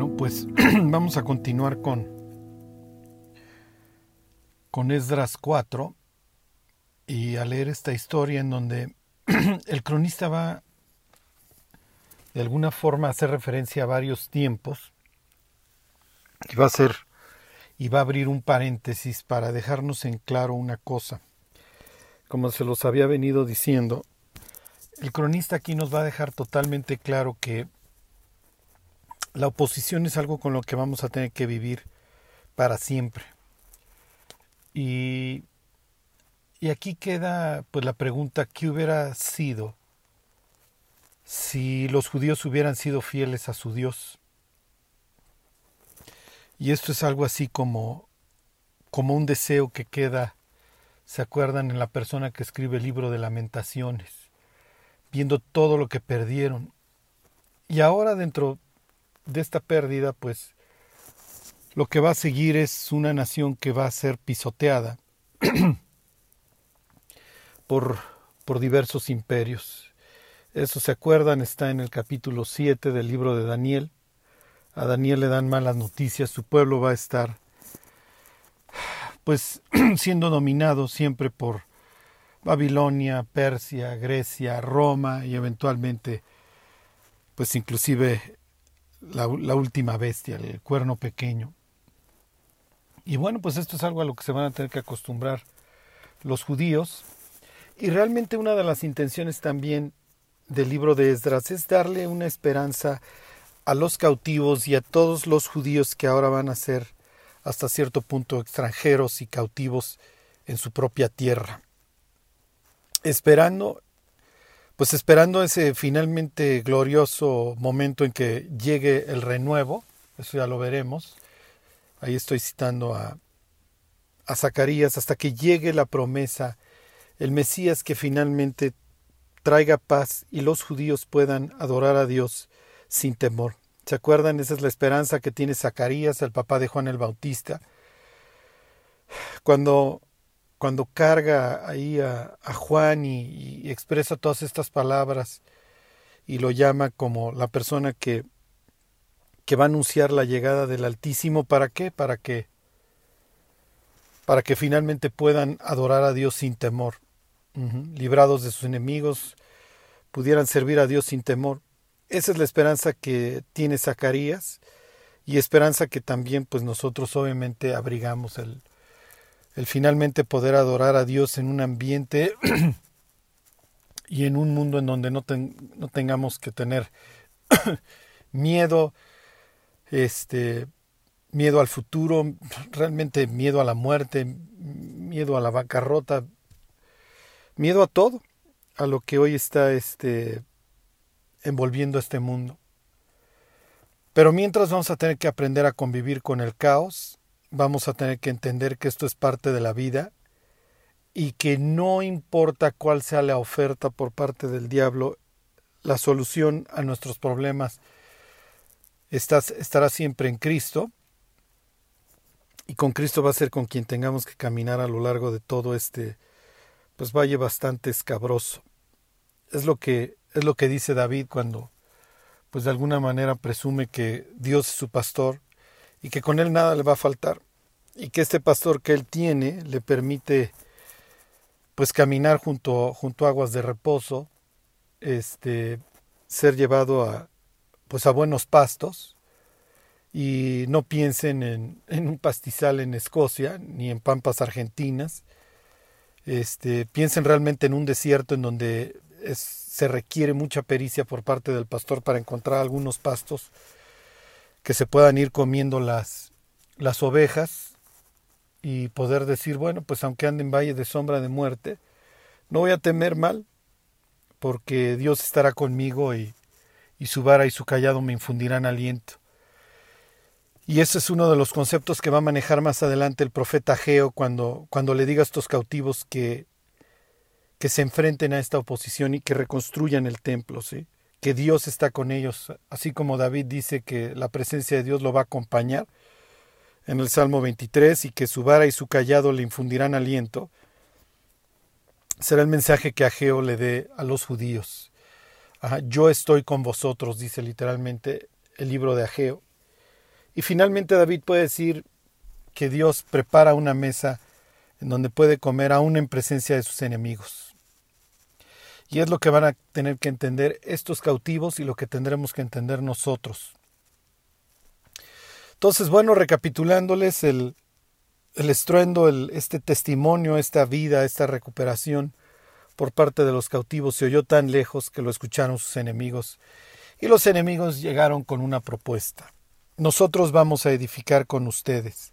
Bueno, pues vamos a continuar con, con Esdras 4 y a leer esta historia en donde el cronista va de alguna forma a hacer referencia a varios tiempos y va a hacer y va a abrir un paréntesis para dejarnos en claro una cosa. Como se los había venido diciendo, el cronista aquí nos va a dejar totalmente claro que la oposición es algo con lo que vamos a tener que vivir para siempre. Y, y aquí queda pues la pregunta, ¿qué hubiera sido si los judíos hubieran sido fieles a su Dios? Y esto es algo así como, como un deseo que queda, ¿se acuerdan en la persona que escribe el libro de lamentaciones? Viendo todo lo que perdieron. Y ahora dentro de esta pérdida, pues lo que va a seguir es una nación que va a ser pisoteada por, por diversos imperios. Eso se acuerdan, está en el capítulo 7 del libro de Daniel. A Daniel le dan malas noticias, su pueblo va a estar pues siendo dominado siempre por Babilonia, Persia, Grecia, Roma y eventualmente pues inclusive la, última bestia, el cuerno pequeño. Y bueno, pues esto es algo a lo que se van a tener que acostumbrar los judíos. Y realmente una de las intenciones también del libro de Esdras es darle una esperanza a los cautivos y a todos los judíos que ahora van a ser hasta cierto punto extranjeros y cautivos en su propia tierra. Esperando pues esperando ese finalmente glorioso momento en que llegue el renuevo, eso ya lo veremos. Ahí estoy citando a, a Zacarías hasta que llegue la promesa, el Mesías que finalmente traiga paz y los judíos puedan adorar a Dios sin temor. ¿Se acuerdan? Esa es la esperanza que tiene Zacarías, el papá de Juan el Bautista. Cuando cuando carga ahí a, Juan y, expresa todas estas palabras y lo llama como la persona que, que va a anunciar la llegada del Altísimo, ¿para qué? Para que para que finalmente puedan adorar a Dios sin temor, librados de sus enemigos, pudieran servir a Dios sin temor. Esa es la esperanza que tiene Zacarías y esperanza que también pues nosotros obviamente abrigamos el, el finalmente poder adorar a Dios en un ambiente y en un mundo en donde no, no tengamos que tener miedo, este, miedo al futuro, realmente miedo a la muerte, miedo a la bancarrota, miedo a todo, a lo que hoy está este, envolviendo este mundo. Pero mientras vamos a tener que aprender a convivir con el caos, vamos a tener que entender que esto es parte de la vida y que no importa cuál sea la oferta por parte del diablo, la solución a nuestros problemas estará siempre en Cristo y con Cristo va a ser con quien tengamos que caminar a lo largo de todo este pues valle bastante escabroso. Es lo que es lo que dice David cuando pues de alguna manera presume que Dios es su pastor y que con él nada le va a faltar y que este pastor que él tiene le permite pues caminar junto, junto a aguas de reposo, este, ser llevado a pues a buenos pastos y no piensen en, en un pastizal en Escocia ni en pampas argentinas, este, piensen realmente en un desierto en donde se requiere mucha pericia por parte del pastor para encontrar algunos pastos que se puedan ir comiendo las, las ovejas y poder decir, bueno, pues aunque ande en valle de sombra de muerte, no voy a temer mal, porque Dios estará conmigo y, y su vara y su callado me infundirán aliento. Y ese es uno de los conceptos que va a manejar más adelante el profeta Geo cuando, cuando le diga a estos cautivos que, que se enfrenten a esta oposición y que reconstruyan el templo, ¿sí? Que Dios está con ellos, así como David dice que la presencia de Dios lo va a acompañar en el Salmo 23 y que su vara y su callado le infundirán aliento, será el mensaje que Ageo le dé a los judíos. yo estoy con vosotros, dice literalmente el libro de Ageo. Y finalmente David puede decir que Dios prepara una mesa en donde puede comer aún en presencia de sus enemigos. Y es lo que van a tener que entender estos cautivos y lo que tendremos que entender nosotros. Entonces, bueno, recapitulándoles el, estruendo, este testimonio, esta vida, esta recuperación por parte de los cautivos se oyó tan lejos que lo escucharon sus enemigos. Y los enemigos llegaron con una propuesta. Nosotros vamos a edificar con ustedes.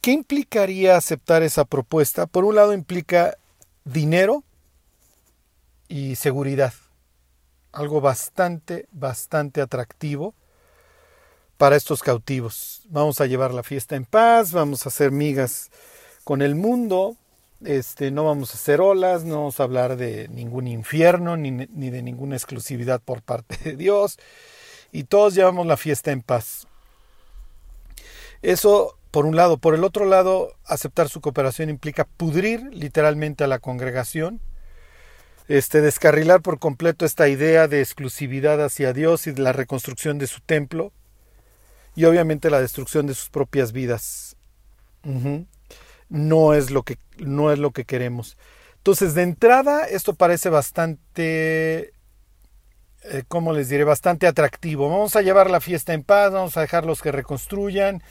¿Qué implicaría aceptar esa propuesta? Por un lado implica dinero y seguridad. Algo bastante, bastante atractivo para estos cautivos. Vamos a llevar la fiesta en paz, vamos a hacer migas con el mundo, este, no vamos a hacer olas, no vamos a hablar de ningún infierno ni, ni de ninguna exclusividad por parte de Dios y todos llevamos la fiesta en paz. Eso por un lado. Por el otro lado, aceptar su cooperación implica pudrir literalmente a la congregación, este, descarrilar por completo esta idea de exclusividad hacia Dios y de la reconstrucción de su templo y obviamente la destrucción de sus propias vidas. No es lo que no es lo que queremos. Entonces, de entrada, esto parece bastante eh, ¿cómo les diré? Bastante atractivo. Vamos a llevar la fiesta en paz, vamos a dejarlos que reconstruyan,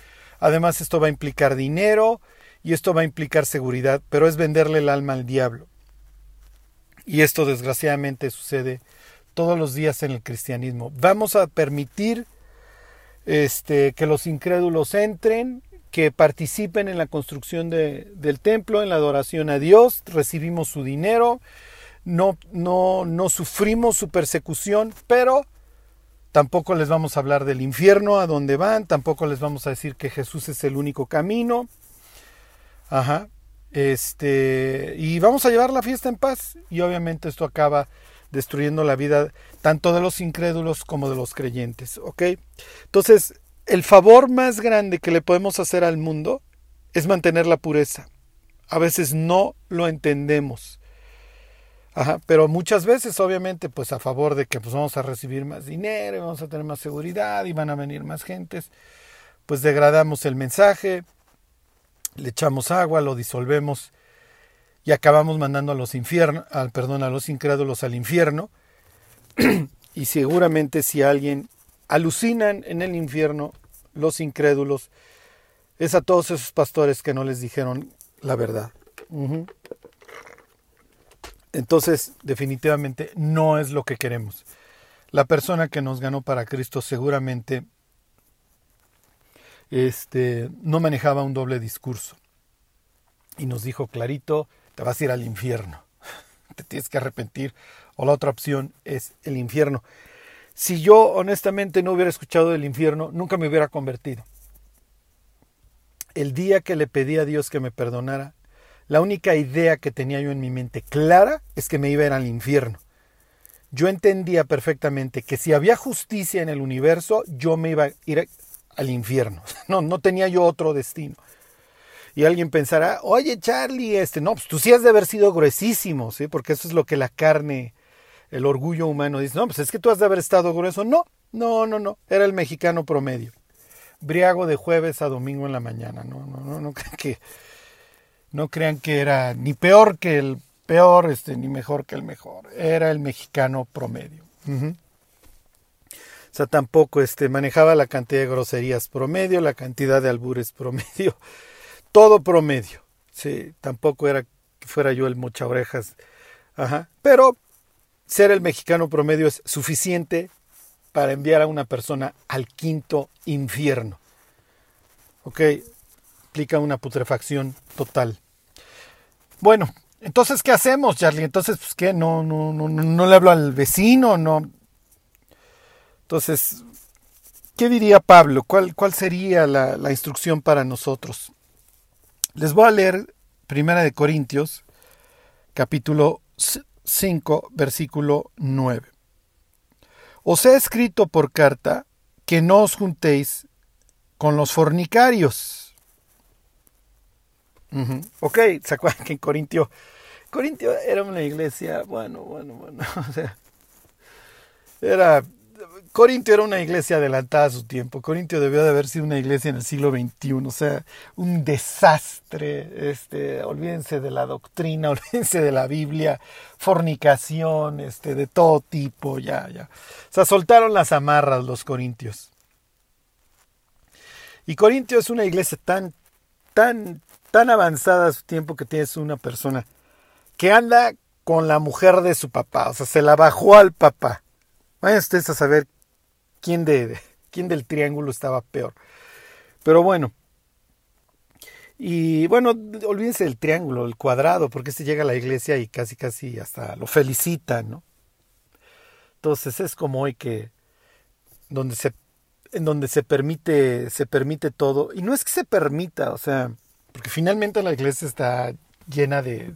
Además, esto va a implicar dinero y esto va a implicar seguridad, pero es venderle el alma al diablo. Y esto desgraciadamente sucede todos los días en el cristianismo. Vamos a permitir este, que los incrédulos entren, que participen en la construcción de, del templo, en la adoración a Dios, recibimos su dinero, no, no, no sufrimos su persecución, pero Tampoco les vamos a hablar del infierno, a dónde van, tampoco les vamos a decir que Jesús es el único camino. Ajá. Este, y vamos a llevar la fiesta en paz. Y obviamente esto acaba destruyendo la vida tanto de los incrédulos como de los creyentes. ¿Ok? Entonces, el favor más grande que le podemos hacer al mundo es mantener la pureza. A veces no lo entendemos. Ajá, pero muchas veces, obviamente, pues a favor de que pues, vamos a recibir más dinero, vamos a tener más seguridad y van a venir más gentes, pues degradamos el mensaje, le echamos agua, lo disolvemos y acabamos mandando a los infiernos, al, perdón, a los incrédulos al infierno. y seguramente si alguien alucinan en el infierno, los incrédulos, es a todos esos pastores que no les dijeron la verdad. Entonces, definitivamente no es lo que queremos. La persona que nos ganó para Cristo seguramente este, no manejaba un doble discurso. Y nos dijo clarito, te vas a ir al infierno. Te tienes que arrepentir. O la otra opción es el infierno. Si yo honestamente no hubiera escuchado del infierno, nunca me hubiera convertido. El día que le pedí a Dios que me perdonara, la única idea que tenía yo en mi mente clara es que me iba a ir al infierno. Yo entendía perfectamente que si había justicia en el universo, yo me iba a ir al infierno. No, no tenía yo otro destino. Y alguien pensará, oye Charlie, este, no, pues tú sí has de haber sido gruesísimo, ¿sí? Porque eso es lo que la carne, el orgullo humano dice, no, pues es que tú has de haber estado grueso. No, no, no, no, era el mexicano promedio. Briago de jueves a domingo en la mañana, no, no, no, no, que no crean que era ni peor que el peor, este, ni mejor que el mejor. Era el mexicano promedio. O sea, tampoco este, manejaba la cantidad de groserías promedio, la cantidad de albures promedio, todo promedio. Sí, tampoco era que fuera yo el mocha orejas. Ajá. Pero ser el mexicano promedio es suficiente para enviar a una persona al quinto infierno. ¿Ok? implica una putrefacción total. Bueno, entonces, ¿qué hacemos, Charlie? Entonces, pues, ¿qué? No, no, no, no le hablo al vecino, no. Entonces, ¿qué diría Pablo? ¿Cuál, cuál sería la, instrucción para nosotros? Les voy a leer Primera de Corintios, capítulo 5, versículo 9. Os he escrito por carta que no os juntéis con los fornicarios Ok, ¿se acuerdan que en Corintio, Corintio era una iglesia, bueno, bueno, bueno, o sea, era, Corintio era una iglesia adelantada a su tiempo. Corintio debió de haber sido una iglesia en el siglo XXI, o sea, un desastre. Este, olvídense de la doctrina, olvídense de la Biblia, fornicación, este, de todo tipo, ya, ya. O sea, soltaron las amarras los corintios. Y Corintio es una iglesia tan, tan, tan avanzada a su tiempo que tienes una persona que anda con la mujer de su papá, o sea, se la bajó al papá. Vayan ustedes a saber quién, de, quién del triángulo estaba peor. Pero bueno. Y bueno, olvídense del triángulo, el cuadrado, porque se llega a la iglesia y casi casi hasta lo felicitan, ¿no? Entonces es como hoy que donde se en donde se permite se permite todo y no es que se permita, o sea, porque finalmente la iglesia está llena de,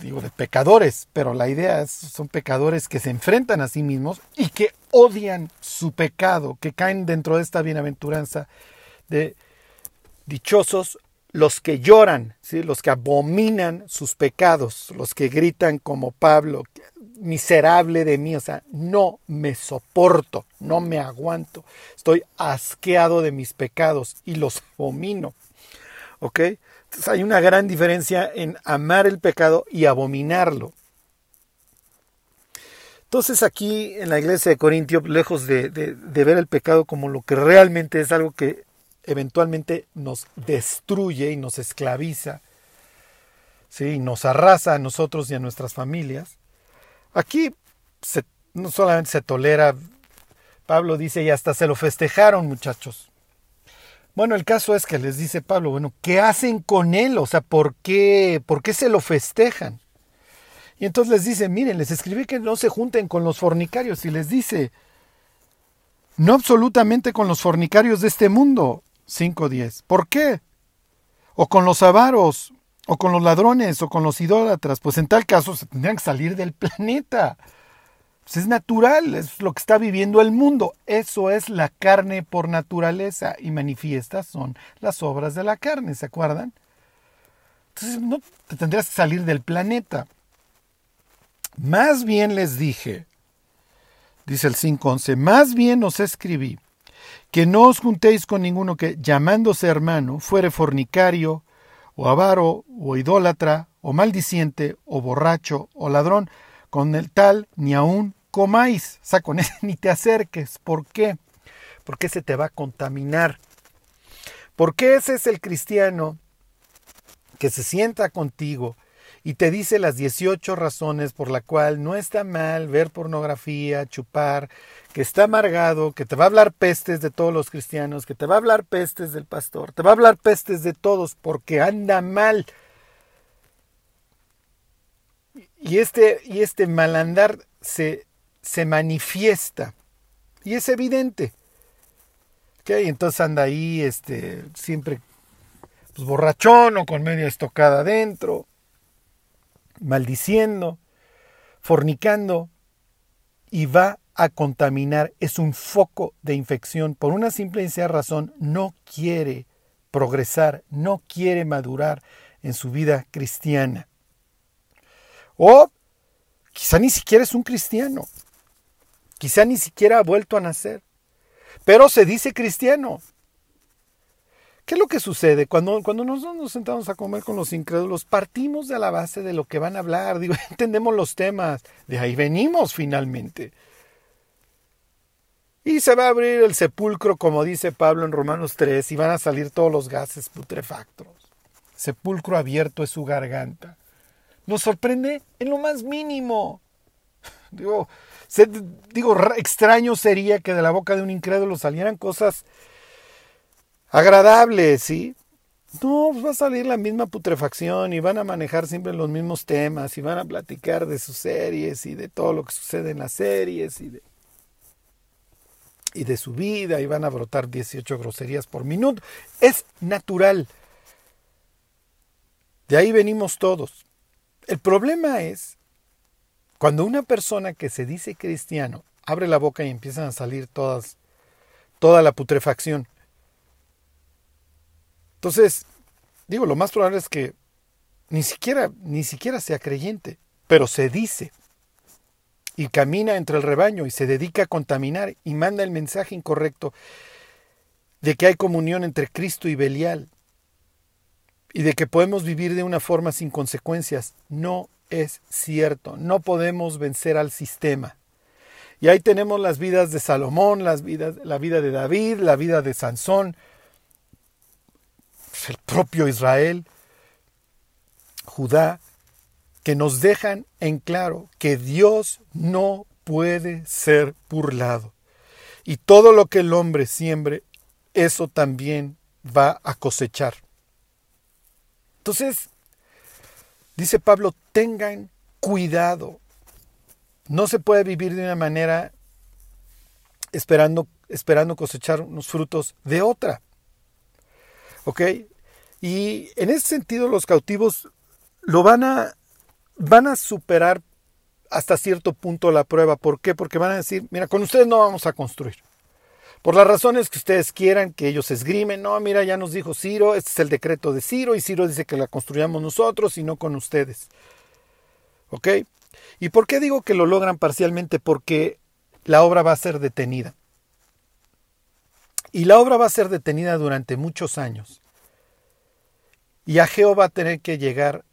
digo, de pecadores, pero la idea es, son pecadores que se enfrentan a sí mismos y que odian su pecado, que caen dentro de esta bienaventuranza de dichosos los que lloran, ¿sí? los que abominan sus pecados, los que gritan como Pablo, miserable de mí, o sea, no me soporto, no me aguanto, estoy asqueado de mis pecados y los abomino. ¿Ok? Hay una gran diferencia en amar el pecado y abominarlo. Entonces aquí en la iglesia de Corintio, lejos de, ver el pecado como lo que realmente es algo que eventualmente nos destruye y nos esclaviza, ¿sí? nos arrasa a nosotros y a nuestras familias, aquí no solamente se tolera, Pablo dice, y hasta se lo festejaron muchachos. Bueno, el caso es que les dice Pablo, bueno, ¿qué hacen con él? O sea, ¿por qué, por qué se lo festejan? Y entonces les dice, miren, les escribí que no se junten con los fornicarios y les dice, no absolutamente con los fornicarios de este mundo, 5.10. ¿Por qué? O con los avaros, o con los ladrones, o con los idólatras. Pues en tal caso se tendrían que salir del planeta. Pues, es natural, es lo que está viviendo el mundo. Eso es la carne por naturaleza y manifiestas son las obras de la carne, ¿se acuerdan? Entonces no te tendrías que salir del planeta. Más bien les dije, dice el 5.11, más bien os escribí que no os juntéis con ninguno que, llamándose hermano, fuere fornicario, o avaro, o idólatra, o maldiciente, o borracho, o ladrón, con el tal ni aun comáis, o sea, con ese ni te acerques. ¿Por qué? Porque se te va a contaminar. Porque ese es el cristiano que se sienta contigo y te dice las 18 razones por la cual no está mal ver pornografía, chupar, que está amargado, que te va a hablar pestes de todos los cristianos, que te va a hablar pestes del pastor, te va a hablar pestes de todos porque anda mal. Y este, y este malandar se, se manifiesta y es evidente. ¿Okay? Entonces anda ahí este, siempre pues, borrachón o con media estocada adentro, maldiciendo, fornicando y va a contaminar. Es un foco de infección. Por una simple y sencilla razón, no quiere progresar, no quiere madurar en su vida cristiana. O quizá ni siquiera es un cristiano. Quizá ni siquiera ha vuelto a nacer. Pero se dice cristiano. ¿Qué es lo que sucede? Cuando, cuando nosotros nos sentamos a comer con los incrédulos, partimos de la base de lo que van a hablar. Digo, entendemos los temas. De ahí venimos finalmente. Y se va a abrir el sepulcro, como dice Pablo en Romanos 3, y van a salir todos los gases putrefactos. Sepulcro abierto es su garganta. Nos sorprende en lo más mínimo. Digo, digo, extraño sería que de la boca de un incrédulo salieran cosas agradables, ¿sí? No, pues va a salir la misma putrefacción y van a manejar siempre los mismos temas y van a platicar de sus series y de todo lo que sucede en las series y de, y de su vida y van a brotar 18 groserías por minuto. Es natural. De ahí venimos todos. El problema es cuando una persona que se dice cristiano abre la boca y empiezan a salir todas, toda la putrefacción. Entonces, digo, lo más probable es que ni siquiera, ni siquiera sea creyente, pero se dice. y camina entre el rebaño y se dedica a contaminar y manda el mensaje incorrecto de que hay comunión entre Cristo y Belial y de que podemos vivir de una forma sin consecuencias. No es cierto, no podemos vencer al sistema. Y ahí tenemos las vidas de Salomón, las vidas, la vida de David, la vida de Sansón, el propio Israel, Judá, que nos dejan en claro que Dios no puede ser burlado. Y todo lo que el hombre siembre, eso también va a cosechar. Entonces, dice Pablo, tengan cuidado. No se puede vivir de una manera esperando, esperando cosechar unos frutos de otra. ¿Ok? Y en ese sentido los cautivos lo van a, van a superar hasta cierto punto la prueba. ¿Por qué? Porque van a decir, mira, con ustedes no vamos a construir. Por las razones que ustedes quieran, que ellos esgrimen, no, mira, ya nos dijo Ciro, este es el decreto de Ciro, y Ciro dice que la construyamos nosotros y no con ustedes. ¿Ok? ¿Y por qué digo que lo logran parcialmente? Porque la obra va a ser detenida. Y la obra va a ser detenida durante muchos años. Y Ageo va a tener que llegar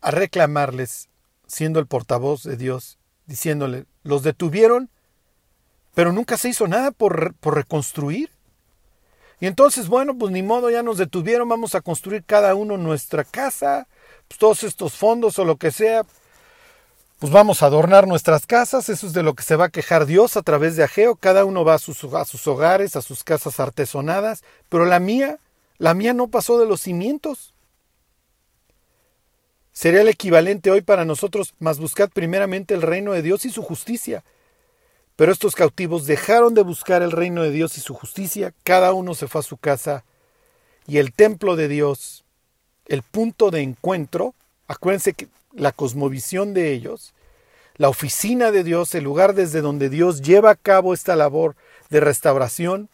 a reclamarles, siendo el portavoz de Dios, diciéndole, los detuvieron, pero nunca se hizo nada por, por reconstruir. Y entonces, bueno, pues ni modo, ya nos detuvieron, vamos a construir cada uno nuestra casa, pues todos estos fondos o lo que sea, pues vamos a adornar nuestras casas, eso es de lo que se va a quejar Dios a través de Ageo, cada uno va a sus, hogares, a sus casas artesonadas, pero la mía, la mía no pasó de los cimientos. Sería el equivalente hoy para nosotros, más buscad primeramente el reino de Dios y su justicia. Pero estos cautivos dejaron de buscar el reino de Dios y su justicia, cada uno se fue a su casa, y el templo de Dios, el punto de encuentro, acuérdense que la cosmovisión de ellos, la oficina de Dios, el lugar desde donde Dios lleva a cabo esta labor de restauración,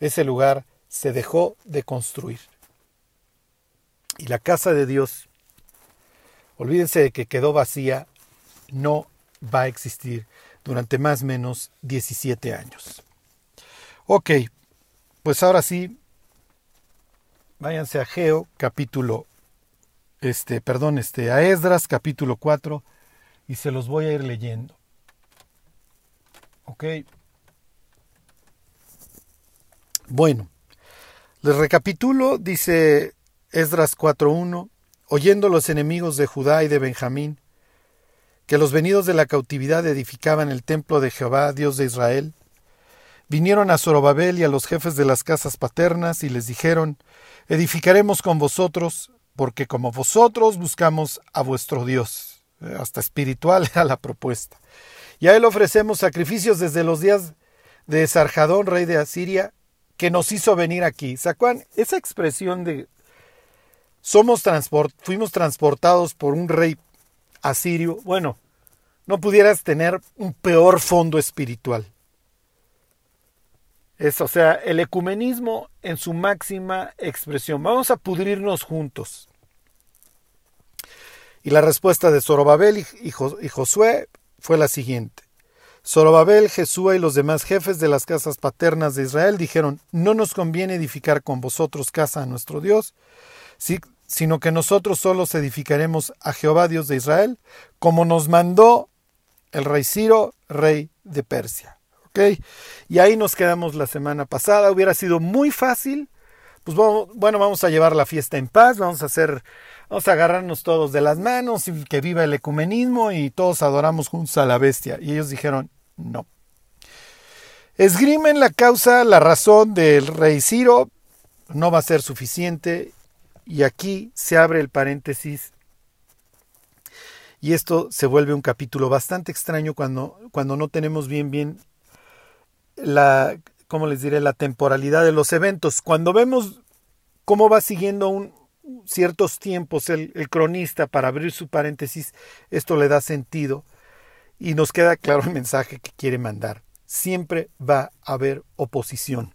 ese lugar se dejó de construir. Y la casa de Dios, olvídense de que quedó vacía, no va a existir durante más o menos 17 años. Ok, pues ahora sí, váyanse a Geo capítulo este, perdón, este, a Esdras capítulo 4 y se los voy a ir leyendo. ¿Ok? Bueno, les recapitulo, dice Esdras 4.1, oyendo los enemigos de Judá y de Benjamín, que los venidos de la cautividad edificaban el templo de Jehová, Dios de Israel, vinieron a Zorobabel y a los jefes de las casas paternas y les dijeron, edificaremos con vosotros porque como vosotros buscamos a vuestro Dios. Eh, hasta espiritual era la propuesta. Y a él ofrecemos sacrificios desde los días de Sarjadón, rey de Asiria, que nos hizo venir aquí. ¿Sacuán? Esa expresión de somos transport, fuimos transportados por un rey asirio, bueno, no pudieras tener un peor fondo espiritual. Es, o sea, el ecumenismo en su máxima expresión. Vamos a pudrirnos juntos. Y la respuesta de Zorobabel y, Josué fue la siguiente. Zorobabel, Jesúa y los demás jefes de las casas paternas de Israel dijeron, no nos conviene edificar con vosotros casa a nuestro Dios, sino que nosotros solos edificaremos a Jehová Dios de Israel, como nos mandó el rey Ciro, rey de Persia. Y ahí nos quedamos la semana pasada. Hubiera sido muy fácil. Pues bueno, vamos a llevar la fiesta en paz, vamos a hacer, vamos a agarrarnos todos de las manos y que viva el ecumenismo y todos adoramos juntos a la bestia. Y ellos dijeron, no. Esgrimen la causa, la razón del rey Ciro, no va a ser suficiente. Y aquí se abre el paréntesis y esto se vuelve un capítulo bastante extraño cuando, cuando no tenemos bien bien la, ¿cómo les diré?, la temporalidad de los eventos. Cuando vemos cómo va siguiendo un, ciertos tiempos el, cronista para abrir su paréntesis, esto le da sentido y nos queda claro el mensaje que quiere mandar. Siempre va a haber oposición.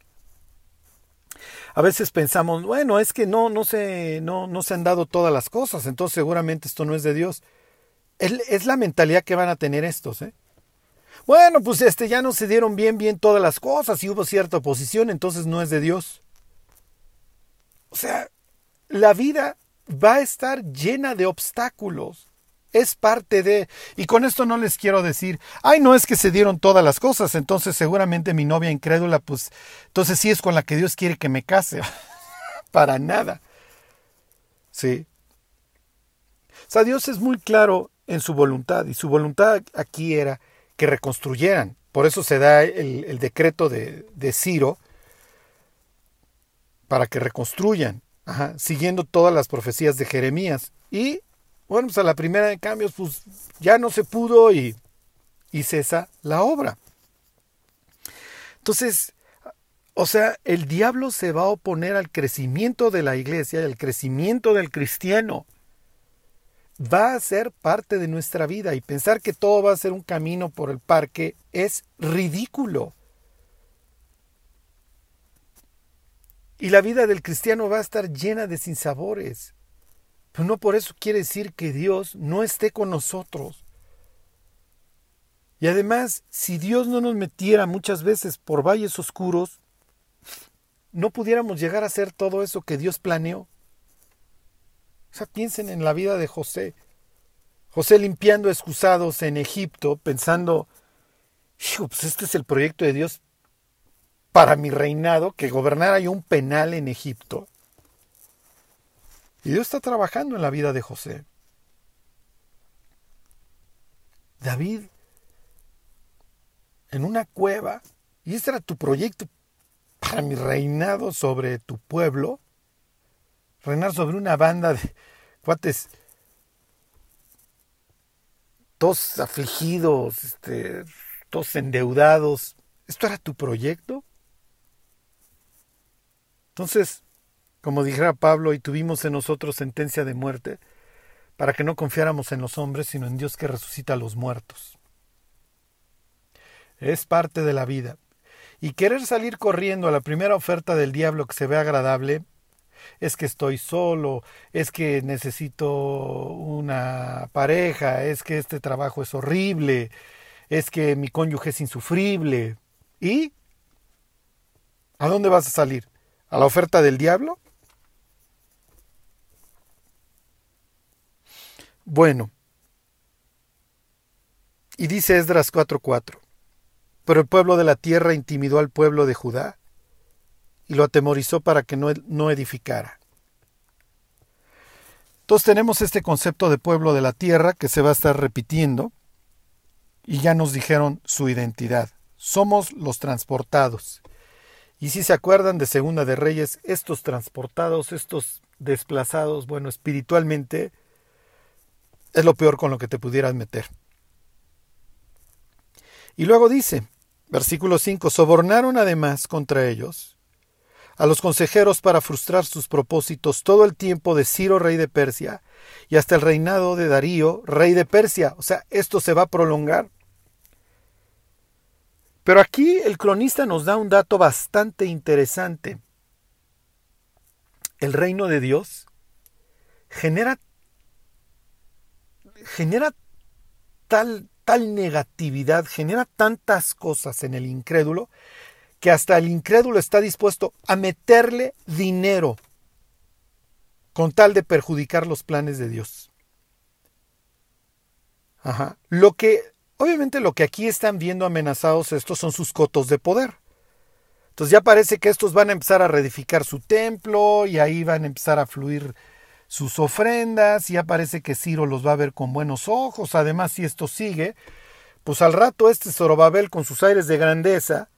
A veces pensamos, bueno, es que no, no, se, no, no se han dado todas las cosas, entonces seguramente esto no es de Dios. Es, es la mentalidad que van a tener estos. ¿eh? Bueno, pues este ya no se dieron bien bien todas las cosas y hubo cierta oposición, entonces no es de Dios. O sea, la vida va a estar llena de obstáculos. Es parte de... Y con esto no les quiero decir, ay, no es que se dieron todas las cosas, entonces seguramente mi novia incrédula, pues entonces sí es con la que Dios quiere que me case. Para nada. Sí. O sea, Dios es muy claro en su voluntad y su voluntad aquí era que reconstruyeran. Por eso se da el, decreto de, de, Ciro para que reconstruyan, siguiendo todas las profecías de Jeremías. Y bueno, pues a la primera de cambios, pues ya no se pudo y, y cesa la obra. Entonces, o sea, el diablo se va a oponer al crecimiento de la iglesia, al crecimiento del cristiano. Va a ser parte de nuestra vida y pensar que todo va a ser un camino por el parque es ridículo. Y la vida del cristiano va a estar llena de sinsabores. Pero no por eso quiere decir que Dios no esté con nosotros. Y además, si Dios no nos metiera muchas veces por valles oscuros, no pudiéramos llegar a hacer todo eso que Dios planeó. O sea, piensen en la vida de José. José limpiando excusados en Egipto, pensando, pues este es el proyecto de Dios para mi reinado, que gobernara yo un penal en Egipto. Y Dios está trabajando en la vida de José. David, en una cueva, y este era tu proyecto para mi reinado sobre tu pueblo, reinar sobre una banda de cuates todos afligidos, este, todos endeudados. ¿Esto era tu proyecto? Entonces, como dijera Pablo, y tuvimos en nosotros sentencia de muerte, para que no confiáramos en los hombres, sino en Dios que resucita a los muertos. Es parte de la vida. Y querer salir corriendo a la primera oferta del diablo que se ve agradable, es que estoy solo, es que necesito una pareja, es que este trabajo es horrible, es que mi cónyuge es insufrible. ¿Y? ¿A dónde vas a salir? ¿A la oferta del diablo? Bueno, y dice Esdras 4:4. Pero el pueblo de la tierra intimidó al pueblo de Judá y lo atemorizó para que no, no edificara. Entonces tenemos este concepto de pueblo de la tierra que se va a estar repitiendo y ya nos dijeron su identidad. Somos los transportados. Y si se acuerdan de Segunda de Reyes, estos transportados, estos desplazados, bueno, espiritualmente es lo peor con lo que te pudieras meter. Y luego dice, Versículo 5. Sobornaron además contra ellos a los consejeros para frustrar sus propósitos todo el tiempo de Ciro, rey de Persia, y hasta el reinado de Darío, rey de Persia. O sea, esto se va a prolongar. Pero aquí el cronista nos da un dato bastante interesante. El reino de Dios genera, genera tal tal negatividad, genera tantas cosas en el incrédulo, que hasta el incrédulo está dispuesto a meterle dinero con tal de perjudicar los planes de Dios. Ajá. Lo que, obviamente lo que aquí están viendo amenazados estos son sus cotos de poder. Entonces ya parece que estos van a empezar a reedificar su templo y ahí van a empezar a fluir sus ofrendas, ya parece que Ciro los va a ver con buenos ojos, además si esto sigue, pues al rato este Zorobabel con sus aires de grandeza,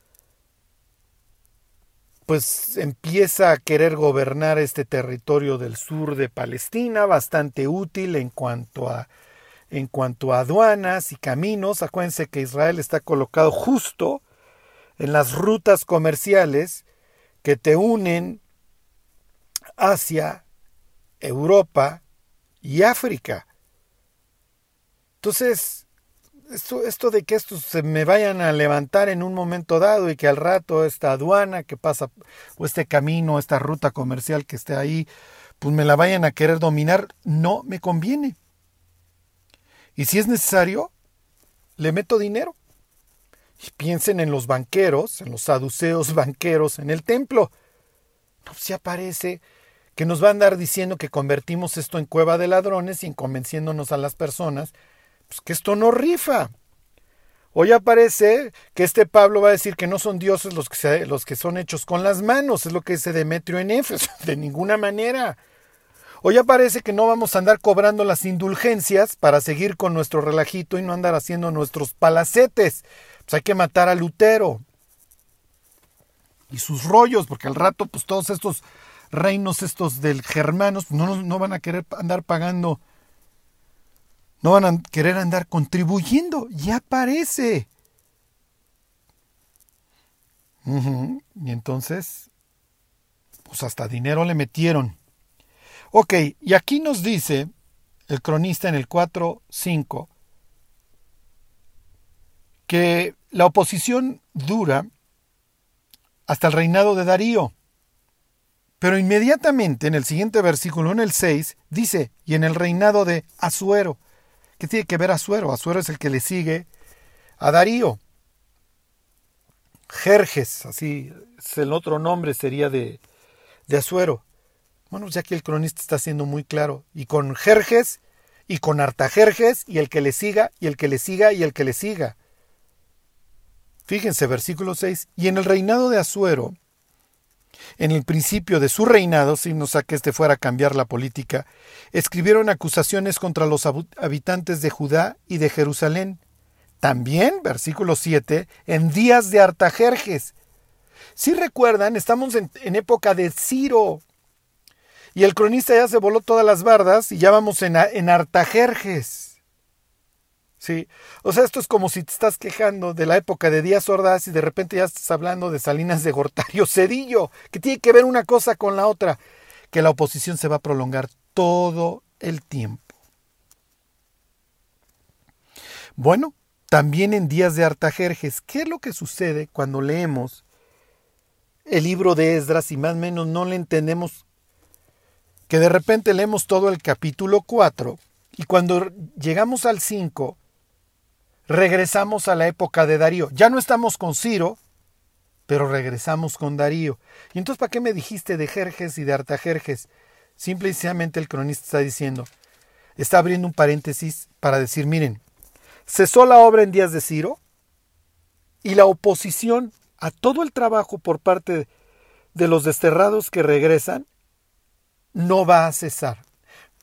pues empieza a querer gobernar este territorio del sur de Palestina, bastante útil en cuanto a en cuanto a aduanas y caminos. Acuérdense que Israel está colocado justo en las rutas comerciales que te unen hacia Europa y África. Entonces, esto, esto de que estos se me vayan a levantar en un momento dado y que al rato esta aduana que pasa, o este camino, esta ruta comercial que esté ahí, pues me la vayan a querer dominar, no me conviene. Y si es necesario, le meto dinero. Y piensen en los banqueros, en los saduceos banqueros en el templo. No se aparece que nos va a andar diciendo que convertimos esto en cueva de ladrones y en convenciéndonos a las personas pues, que esto no rifa. Hoy aparece que este Pablo va a decir que no son dioses los que, los que son hechos con las manos, es lo que dice Demetrio en Éfeso, de ninguna manera. Hoy aparece que no vamos a andar cobrando las indulgencias para seguir con nuestro relajito y no andar haciendo nuestros palacetes. Pues hay que matar a Lutero y sus rollos, porque al rato, pues todos estos reinos, estos del germanos, no, no van a querer andar pagando no van a querer andar contribuyendo. Ya aparece. Y entonces, pues hasta dinero le metieron. Ok, y aquí nos dice el cronista en el 4.5 que la oposición dura hasta el reinado de Darío. Pero inmediatamente en el siguiente versículo, en el 6, dice, y en el reinado de Asuero. ¿Qué tiene que ver Azuero? Azuero es el que le sigue a Darío. Jerjes, así es el otro nombre sería de, de Azuero. Bueno, ya que el cronista está siendo muy claro. Y con Jerjes, y con Artajerjes, y el que le siga, y el que le siga, y el que le siga. Fíjense, versículo 6. Y en el reinado de Azuero, en el principio de su reinado, si no que este fuera a cambiar la política, escribieron acusaciones contra los habitantes de Judá y de Jerusalén. También, versículo 7, en días de Artajerjes. Si recuerdan, estamos en época de Ciro. Y el cronista ya se voló todas las bardas y ya vamos en, en Artajerjes. Sí, o sea, esto es como si te estás quejando de la época de Díaz Ordaz y de repente ya estás hablando de Salinas de Gortario Cedillo, que tiene que ver una cosa con la otra, que la oposición se va a prolongar todo el tiempo. Bueno, también en días de Artajerjes, ¿qué es lo que sucede cuando leemos el libro de Esdras y más o menos no le entendemos? Que de repente leemos todo el capítulo 4 y cuando llegamos al 5 regresamos a la época de Darío. Ya no estamos con Ciro, pero regresamos con Darío. ¿Y entonces para qué me dijiste de Jerjes y de Artajerjes? Simple y sencillamente el cronista está diciendo, está abriendo un paréntesis para decir, miren, cesó la obra en días de Ciro y la oposición a todo el trabajo por parte de los desterrados que regresan no va a cesar.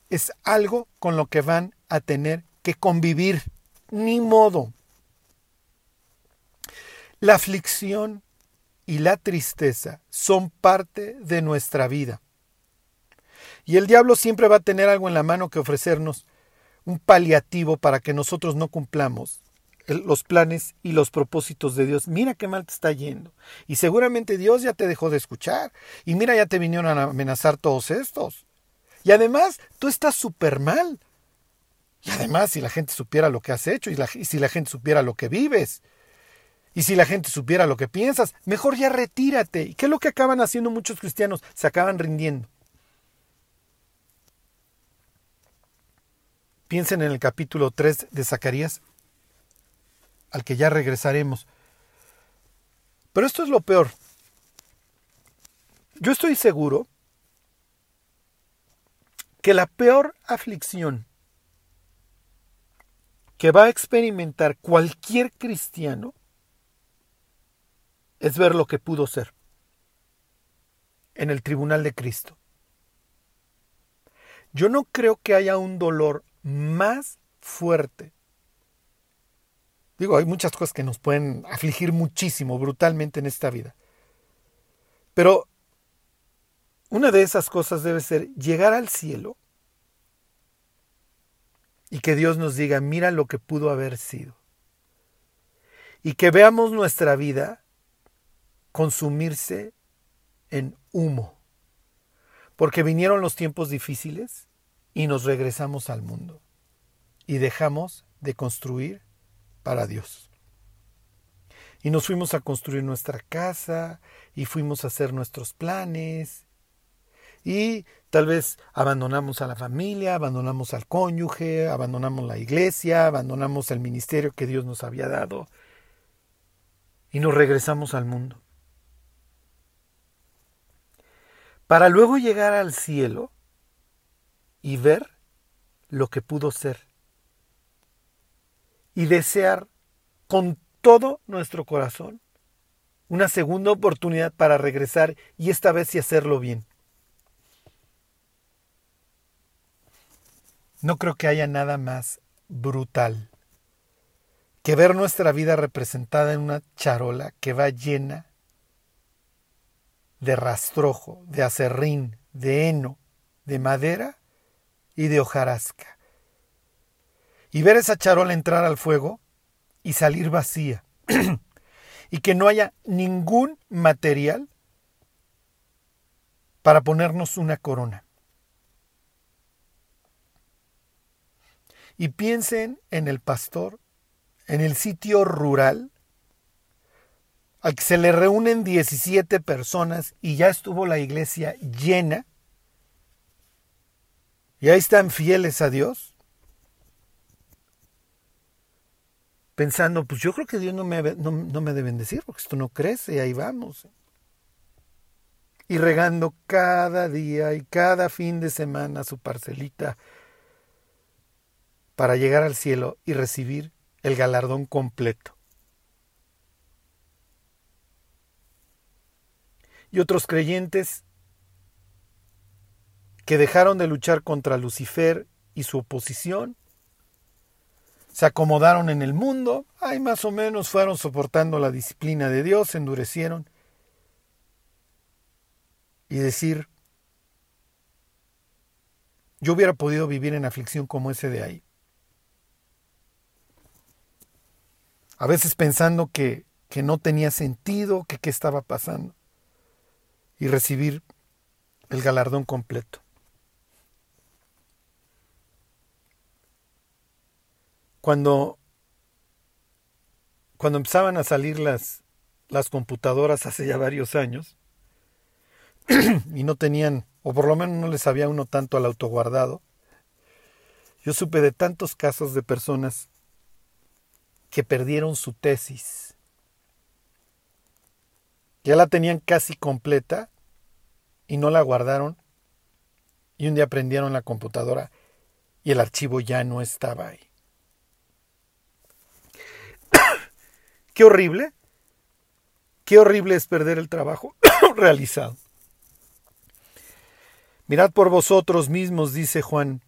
Es algo con lo que van a tener que convivir ni modo. La aflicción y la tristeza son parte de nuestra vida. Y el diablo siempre va a tener algo en la mano que ofrecernos, un paliativo para que nosotros no cumplamos los planes y los propósitos de Dios. Mira qué mal te está yendo. Y seguramente Dios ya te dejó de escuchar. Y mira, ya te vinieron a amenazar todos estos. Y además, tú estás súper mal. Y además, si la gente supiera lo que has hecho y, si la gente supiera lo que vives, y si la gente supiera lo que piensas, mejor ya retírate. ¿Y qué es lo que acaban haciendo muchos cristianos? Se acaban rindiendo. Piensen en el capítulo 3 de Zacarías, al que ya regresaremos. Pero esto es lo peor. Yo estoy seguro que la peor aflicción que va a experimentar cualquier cristiano es ver lo que pudo ser en el tribunal de Cristo. Yo no creo que haya un dolor más fuerte. Digo, hay muchas cosas que nos pueden afligir muchísimo, brutalmente en esta vida. Pero una de esas cosas debe ser llegar al cielo y que Dios nos diga, mira lo que pudo haber sido. Y que veamos nuestra vida consumirse en humo. Porque vinieron los tiempos difíciles y nos regresamos al mundo. Y dejamos de construir para Dios. Y nos fuimos a construir nuestra casa y fuimos a hacer nuestros planes y tal vez abandonamos a la familia, abandonamos al cónyuge, abandonamos la iglesia, abandonamos el ministerio que Dios nos había dado. y nos regresamos al mundo. Para luego llegar al cielo y ver lo que pudo ser. Y desear con todo nuestro corazón una segunda oportunidad para regresar y esta vez y hacerlo bien. No creo que haya nada más brutal que ver nuestra vida representada en una charola que va llena de rastrojo, de acerrín, de heno, de madera y de hojarasca. Y ver esa charola entrar al fuego y salir vacía. y que no haya ningún material para ponernos una corona. Y piensen en el pastor, en el sitio rural, al que se le reúnen 17 personas y ya estuvo la iglesia llena, y ahí están fieles a Dios, pensando, pues yo creo que Dios no me, no, no me debe bendecir porque esto no crece, ahí vamos. Y regando cada día y cada fin de semana su parcelita para llegar al cielo y recibir el galardón completo. Y otros creyentes que dejaron de luchar contra Lucifer y su oposición se acomodaron en el mundo, ay más o menos fueron soportando la disciplina de Dios, se endurecieron. Y decir, yo hubiera podido vivir en aflicción como ese de ahí. A veces pensando que, que no tenía sentido, que qué estaba pasando. Y recibir el galardón completo. Cuando, cuando empezaban a salir las, las computadoras hace ya varios años y no tenían, o por lo menos no les había uno tanto al autoguardado, yo supe de tantos casos de personas que perdieron su tesis. Ya la tenían casi completa y no la guardaron y un día prendieron la computadora y el archivo ya no estaba ahí. Qué horrible. Qué horrible es perder el trabajo realizado. Mirad por vosotros mismos, dice Juan,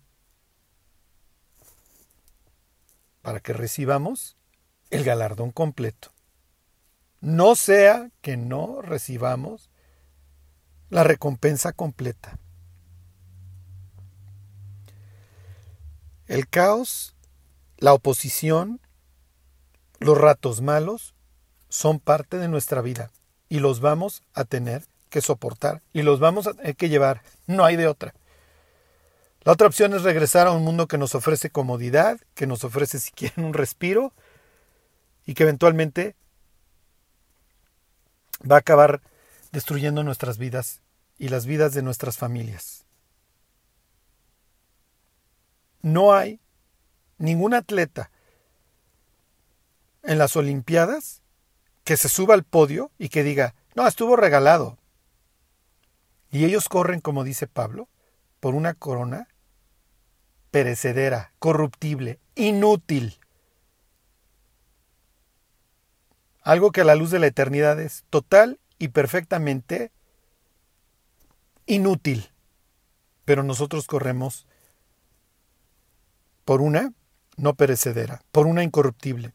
para que recibamos el galardón completo. No sea que no recibamos la recompensa completa. El caos, la oposición, los ratos malos son parte de nuestra vida y los vamos a tener que soportar y los vamos a tener que llevar. No hay de otra. La otra opción es regresar a un mundo que nos ofrece comodidad, que nos ofrece si quieren un respiro y que eventualmente va a acabar destruyendo nuestras vidas y las vidas de nuestras familias. No hay ningún atleta en las Olimpiadas que se suba al podio y que diga, no, estuvo regalado. Y ellos corren, como dice Pablo, por una corona perecedera, corruptible, inútil. Algo que a la luz de la eternidad es total y perfectamente inútil. Pero nosotros corremos por una no perecedera, por una incorruptible.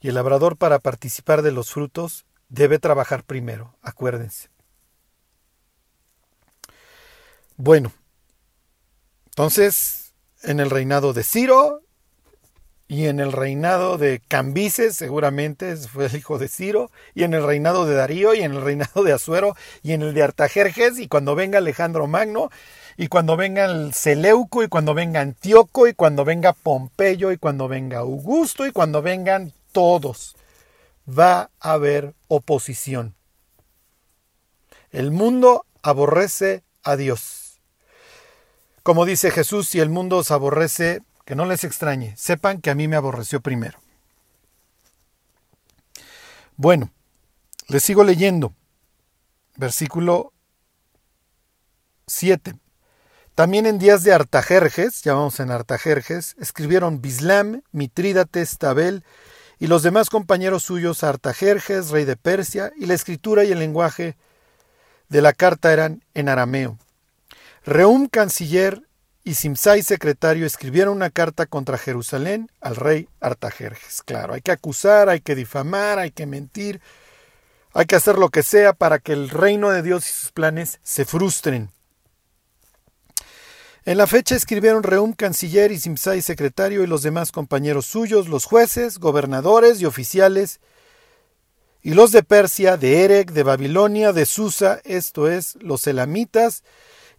Y el labrador para participar de los frutos debe trabajar primero, acuérdense. Bueno, entonces, en el reinado de Ciro y en el reinado de Cambises, seguramente fue el hijo de Ciro, y en el reinado de Darío y en el reinado de Azuero y en el de Artajerjes, y cuando venga Alejandro Magno, y cuando venga el Seleuco, y cuando venga Antíoco, y cuando venga Pompeyo, y cuando venga Augusto, y cuando vengan todos. Va a haber oposición. El mundo aborrece a Dios. Como dice Jesús, si el mundo os aborrece, que no les extrañe, sepan que a mí me aborreció primero. Bueno, les sigo leyendo. Versículo 7. También en días de Artajerjes, ya vamos en Artajerjes, escribieron Bislam, Mitrídates, Tabel y los demás compañeros suyos Artajerjes, rey de Persia, y la escritura y el lenguaje de la carta eran en arameo. Reum, canciller, y Simsai, secretario, escribieron una carta contra Jerusalén al rey Artajerjes. Claro, hay que acusar, hay que difamar, hay que mentir, hay que hacer lo que sea para que el reino de Dios y sus planes se frustren. En la fecha escribieron Reum, canciller, y Simsai, secretario, y los demás compañeros suyos, los jueces, gobernadores y oficiales, y los de Persia, de Erec, de Babilonia, de Susa, esto es, los elamitas,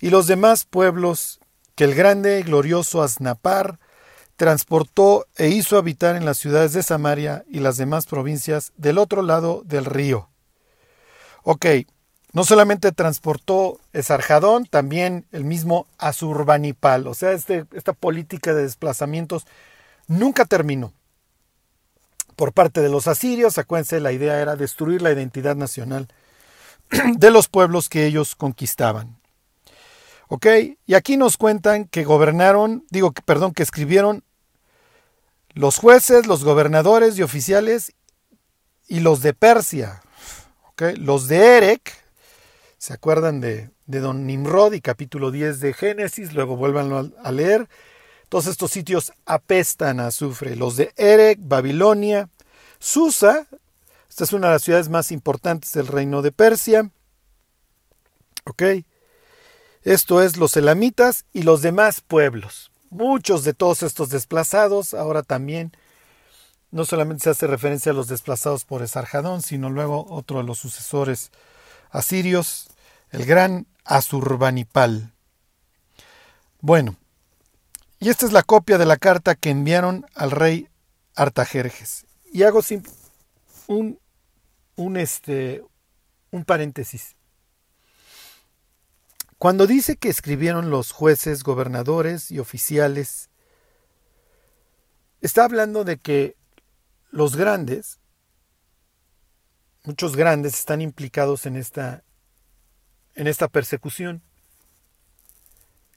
y los demás pueblos que el grande y glorioso Asnapar transportó e hizo habitar en las ciudades de Samaria y las demás provincias del otro lado del río. Ok, no solamente transportó Esarjadón, también el mismo Asurbanipal. O sea, este, esta política de desplazamientos nunca terminó. Por parte de los asirios, acuérdense, la idea era destruir la identidad nacional de los pueblos que ellos conquistaban. ¿Ok? Y aquí nos cuentan que gobernaron, digo, perdón, que escribieron los jueces, los gobernadores y oficiales y los de Persia. ¿Ok? Los de Erec, ¿Se acuerdan de, Don Nimrod y capítulo 10 de Génesis? Luego vuelvan a, leer. Todos estos sitios apestan a azufre. Los de Erek, Babilonia, Susa, esta es una de las ciudades más importantes del reino de Persia. ¿Ok? Esto es los elamitas y los demás pueblos. Muchos de todos estos desplazados ahora también no solamente se hace referencia a los desplazados por Esarjadón, sino luego otro de los sucesores asirios, el gran Asurbanipal. Bueno, y esta es la copia de la carta que enviaron al rey Artajerjes. Y hago un, un, este, un paréntesis. Cuando dice que escribieron los jueces, gobernadores y oficiales, está hablando de que los grandes muchos grandes están implicados en esta, en esta persecución.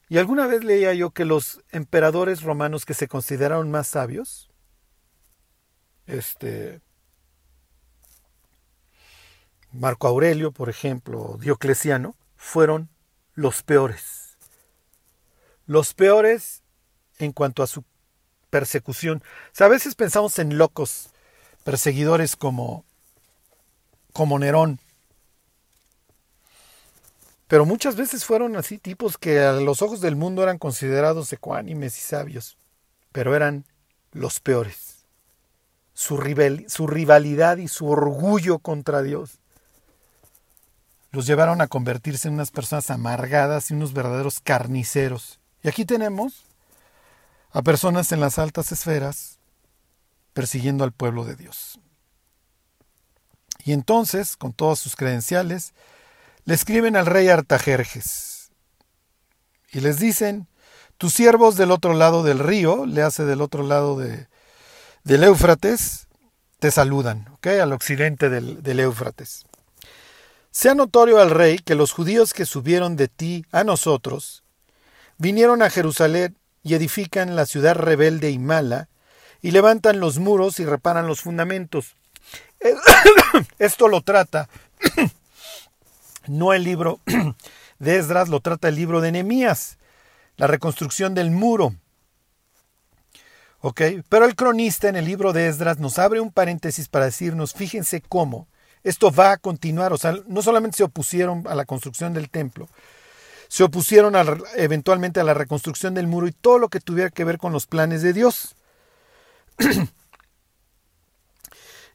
Y alguna vez leía yo que los emperadores romanos que se consideraron más sabios, este, Marco Aurelio, por ejemplo, Diocleciano, fueron los peores. Los peores en cuanto a su persecución. a veces pensamos en locos perseguidores como como Nerón. Pero muchas veces fueron así tipos que a los ojos del mundo eran considerados ecuánimes y sabios, pero eran los peores. Su, su rivalidad y su orgullo contra Dios los llevaron a convertirse en unas personas amargadas y unos verdaderos carniceros. Y aquí tenemos a personas en las altas esferas persiguiendo al pueblo de Dios. Y entonces, con todas sus credenciales, le escriben al rey Artajerjes y les dicen, tus siervos del otro lado del río, le hace del otro lado de, del Éufrates, te saludan, ¿ok? Al occidente del, del Éufrates. Sea notorio al rey que los judíos que subieron de ti a nosotros, vinieron a Jerusalén y edifican la ciudad rebelde y mala, y levantan los muros y reparan los fundamentos. Esto lo trata, no el libro de Esdras, lo trata el libro de Nehemías, la reconstrucción del muro. ¿Ok? Pero el cronista en el libro de Esdras nos abre un paréntesis para decirnos, fíjense cómo esto va a continuar. O sea, no solamente se opusieron a la construcción del templo, se opusieron eventualmente a la reconstrucción del muro y todo lo que tuviera que ver con los planes de Dios.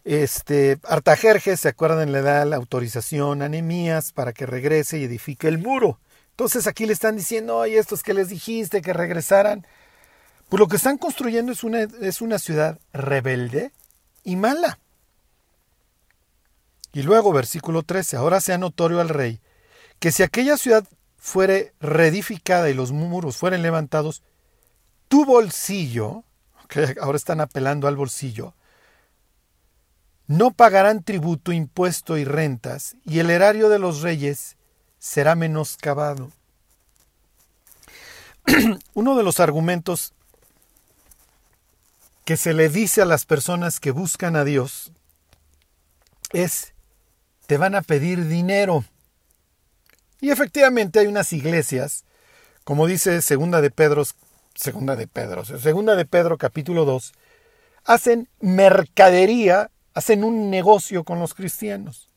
Este, Artajerjes, ¿se acuerdan? Le da la autorización a Nemías para que regrese y edifique el muro. Entonces aquí le están diciendo, oye, estos que les dijiste que regresaran. Pues lo que están construyendo es una, es una ciudad rebelde y mala. Y luego, versículo 13, ahora sea notorio al rey que si aquella ciudad fuere reedificada y los muros fueren levantados, tu bolsillo, que ahora están apelando al bolsillo, no pagarán tributo, impuesto y rentas, y el erario de los reyes será menoscabado. Uno de los argumentos que se le dice a las personas que buscan a Dios es, te van a pedir dinero. Y efectivamente hay unas iglesias, como dice segunda de Pedro, segunda de Pedro, segunda de Pedro capítulo 2, hacen mercadería, hacen un negocio con los cristianos.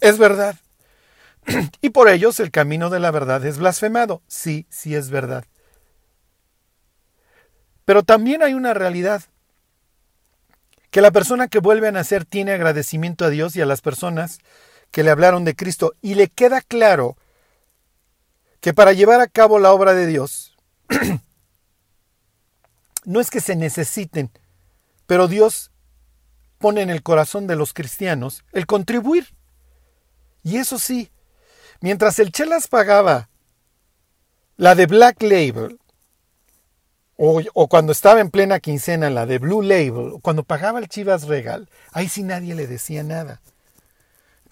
Es verdad. Y por ellos el camino de la verdad es blasfemado. Sí, sí es verdad. Pero también hay una realidad. Que la persona que vuelve a nacer tiene agradecimiento a Dios y a las personas que le hablaron de Cristo y le queda claro que para llevar a cabo la obra de Dios no es que se necesiten, pero Dios pone en el corazón de los cristianos el contribuir. Y eso sí, mientras el Chelas pagaba la de Black Label, o, cuando estaba en plena quincena la de Blue Label, o cuando pagaba el Chivas Regal, ahí sí nadie le decía nada.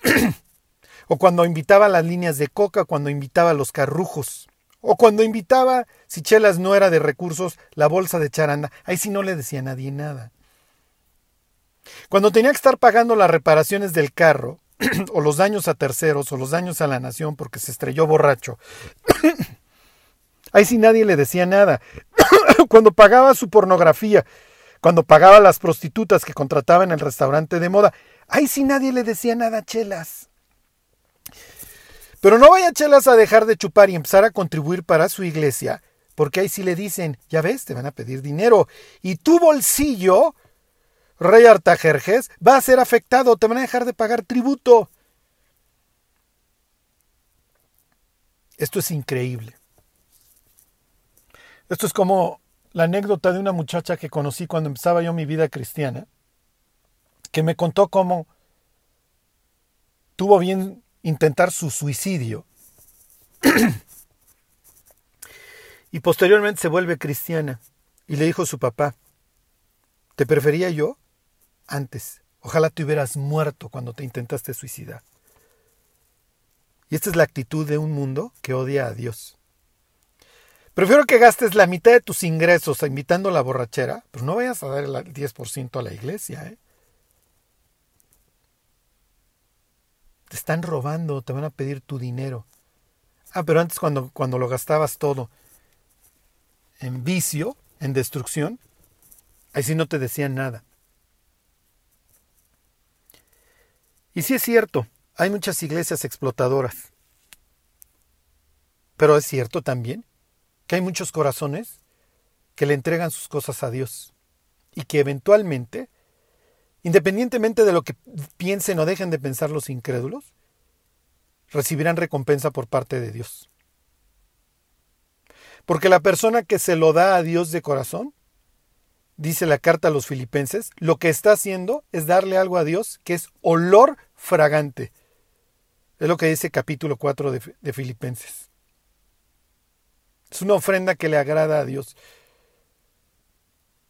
o cuando invitaba las líneas de coca, cuando invitaba los carrujos, o cuando invitaba, si Chelas no era de recursos, la bolsa de charanda, ahí sí no le decía nadie nada. Cuando tenía que estar pagando las reparaciones del carro, o los daños a terceros, o los daños a la nación porque se estrelló borracho, ahí sí nadie le decía nada. cuando pagaba su pornografía, cuando pagaba las prostitutas que contrataba en el restaurante de moda, ahí sí nadie le decía nada, chelas. Pero no vaya chelas a dejar de chupar y empezar a contribuir para su iglesia, porque ahí sí le dicen, ya ves, te van a pedir dinero. Y tu bolsillo, rey Artajerjes, va a ser afectado, te van a dejar de pagar tributo. Esto es increíble. Esto es como la anécdota de una muchacha que conocí cuando empezaba yo mi vida cristiana, que me contó cómo tuvo bien intentar su suicidio y posteriormente se vuelve cristiana y le dijo a su papá, te prefería yo antes, ojalá te hubieras muerto cuando te intentaste suicidar. Y esta es la actitud de un mundo que odia a Dios. Prefiero que gastes la mitad de tus ingresos invitando a la borrachera, pero no vayas a dar el 10% a la iglesia. ¿eh? Te están robando, te van a pedir tu dinero. Ah, pero antes cuando, cuando lo gastabas todo en vicio, en destrucción, ahí sí no te decían nada. Y sí es cierto, hay muchas iglesias explotadoras. Pero es cierto también que hay muchos corazones que le entregan sus cosas a Dios y que eventualmente, independientemente de lo que piensen o dejen de pensar los incrédulos, recibirán recompensa por parte de Dios. Porque la persona que se lo da a Dios de corazón, dice la carta a los filipenses, lo que está haciendo es darle algo a Dios que es olor fragante. Es lo que dice capítulo 4 de, de Filipenses. Es una ofrenda que le agrada a Dios.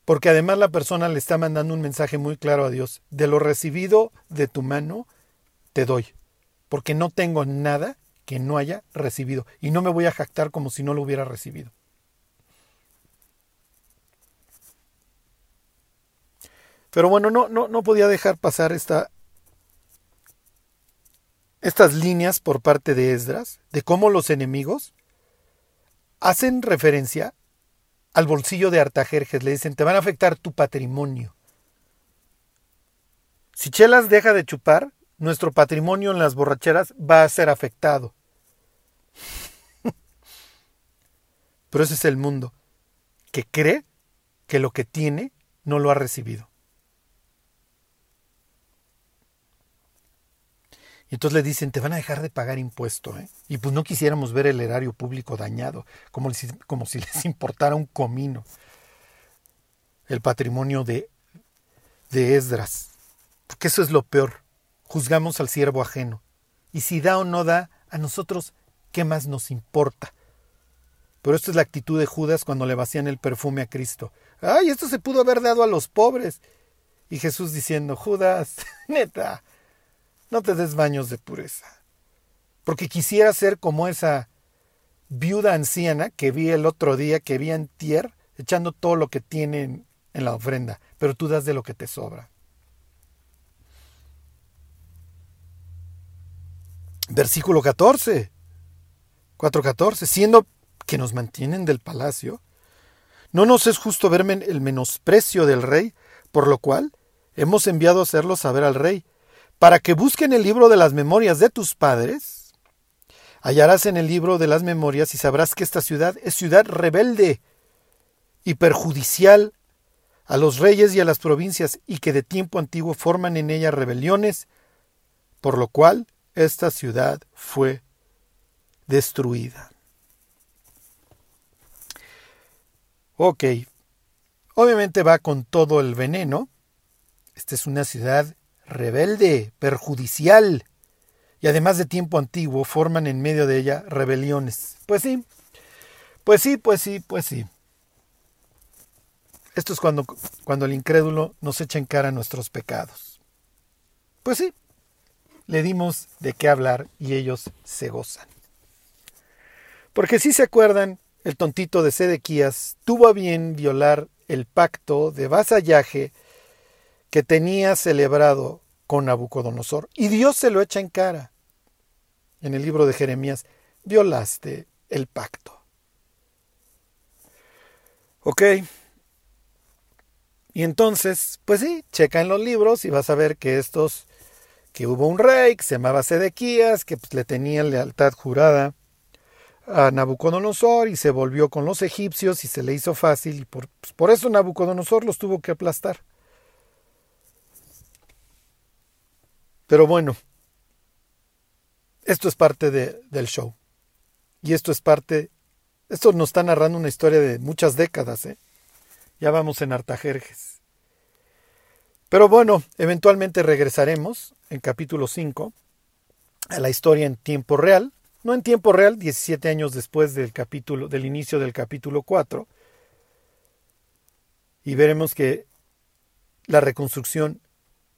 Porque además la persona le está mandando un mensaje muy claro a Dios. De lo recibido de tu mano, te doy. Porque no tengo nada que no haya recibido. Y no me voy a jactar como si no lo hubiera recibido. Pero bueno, no, no, no podía dejar pasar esta, estas líneas por parte de Esdras, de cómo los enemigos hacen referencia al bolsillo de Artajerjes. Le dicen, te van a afectar tu patrimonio. Si Chelas deja de chupar, nuestro patrimonio en las borracheras va a ser afectado. Pero ese es el mundo, que cree que lo que tiene no lo ha recibido. Y entonces le dicen, te van a dejar de pagar impuesto. ¿eh? Y pues no quisiéramos ver el erario público dañado, como, como si les importara un comino el patrimonio de, de Esdras. Porque eso es lo peor. Juzgamos al siervo ajeno. Y si da o no da, a nosotros, ¿qué más nos importa? Pero esto es la actitud de Judas cuando le vacían el perfume a Cristo. ¡Ay, esto se pudo haber dado a los pobres! Y Jesús diciendo, Judas, neta, no te des baños de pureza. Porque quisiera ser como esa viuda anciana que vi el otro día, que vi en Tier, echando todo lo que tiene en la ofrenda, pero tú das de lo que te sobra. Versículo 14. 4.14. Siendo que nos mantienen del palacio, no nos es justo verme el menosprecio del rey, por lo cual hemos enviado a hacerlo saber al rey, para que busquen el libro de las memorias de tus padres. Hallarás en el libro de las memorias y sabrás que esta ciudad es ciudad rebelde y perjudicial a los reyes y a las provincias, y que de tiempo antiguo forman en ella rebeliones, por lo cual esta ciudad fue destruida. Ok, obviamente va con todo el veneno. Esta es una ciudad rebelde, perjudicial, y además de tiempo antiguo forman en medio de ella rebeliones. Pues sí, pues sí, pues sí, pues sí. Esto es cuando, cuando el incrédulo nos echa en cara nuestros pecados. Pues sí, le dimos de qué hablar y ellos se gozan. Porque si se acuerdan, el tontito de Sedequías tuvo a bien violar el pacto de vasallaje que tenía celebrado con Nabucodonosor. Y Dios se lo echa en cara. En el libro de Jeremías, violaste el pacto. Ok. Y entonces, pues sí, checa en los libros y vas a ver que estos que hubo un rey que se llamaba Sedequías, que pues, le tenía lealtad jurada a Nabucodonosor y se volvió con los egipcios y se le hizo fácil y por, pues, por eso Nabucodonosor los tuvo que aplastar. Pero bueno, esto es parte de, del show. Y esto es parte, esto nos está narrando una historia de muchas décadas, ¿eh? Ya vamos en Artajerjes. Pero bueno, eventualmente regresaremos en capítulo 5 a la historia en tiempo real, no en tiempo real, 17 años después del capítulo del inicio del capítulo 4. Y veremos que la reconstrucción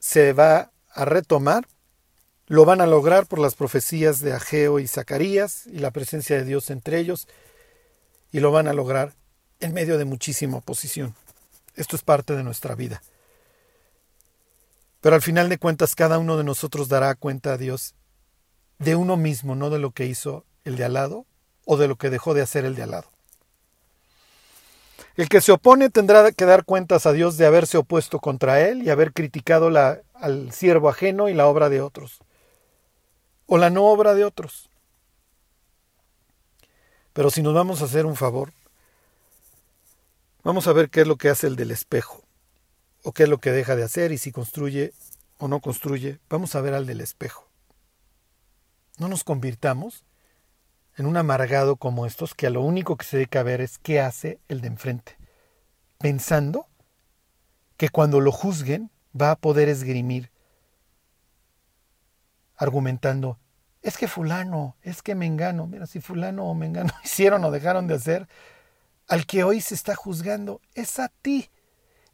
se va a retomar, lo van a lograr por las profecías de Ageo y Zacarías y la presencia de Dios entre ellos, y lo van a lograr en medio de muchísima oposición. Esto es parte de nuestra vida. Pero al final de cuentas cada uno de nosotros dará cuenta a Dios de uno mismo, no de lo que hizo el de al lado o de lo que dejó de hacer el de al lado. El que se opone tendrá que dar cuentas a Dios de haberse opuesto contra él y haber criticado la, al siervo ajeno y la obra de otros, o la no obra de otros. Pero si nos vamos a hacer un favor, vamos a ver qué es lo que hace el del espejo o qué es lo que deja de hacer y si construye o no construye, vamos a ver al del espejo. No nos convirtamos en un amargado como estos que a lo único que se dedica a ver es qué hace el de enfrente, pensando que cuando lo juzguen va a poder esgrimir, argumentando, es que fulano, es que mengano, mira, si fulano o mengano hicieron o dejaron de hacer, al que hoy se está juzgando es a ti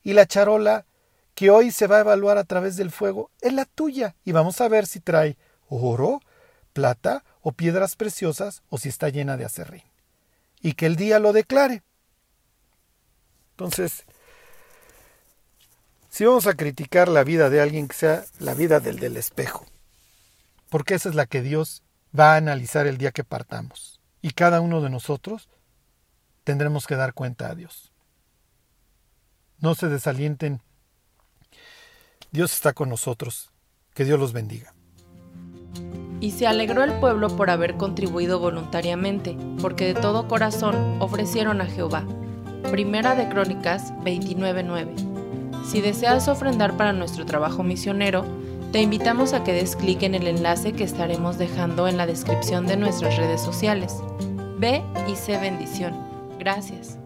y la charola que hoy se va a evaluar a través del fuego es la tuya y vamos a ver si trae oro, plata o piedras preciosas o si está llena de acerrín. Y que el día lo declare. Entonces, si vamos a criticar la vida de alguien que sea la vida del del espejo, porque esa es la que Dios va a analizar el día que partamos. Y cada uno de nosotros tendremos que dar cuenta a Dios. No se desalienten. Dios está con nosotros. Que Dios los bendiga. Y se alegró el pueblo por haber contribuido voluntariamente, porque de todo corazón ofrecieron a Jehová. Primera de Crónicas 29:9. Si deseas ofrendar para nuestro trabajo misionero, te invitamos a que des clic en el enlace que estaremos dejando en la descripción de nuestras redes sociales. Ve y sé bendición. Gracias.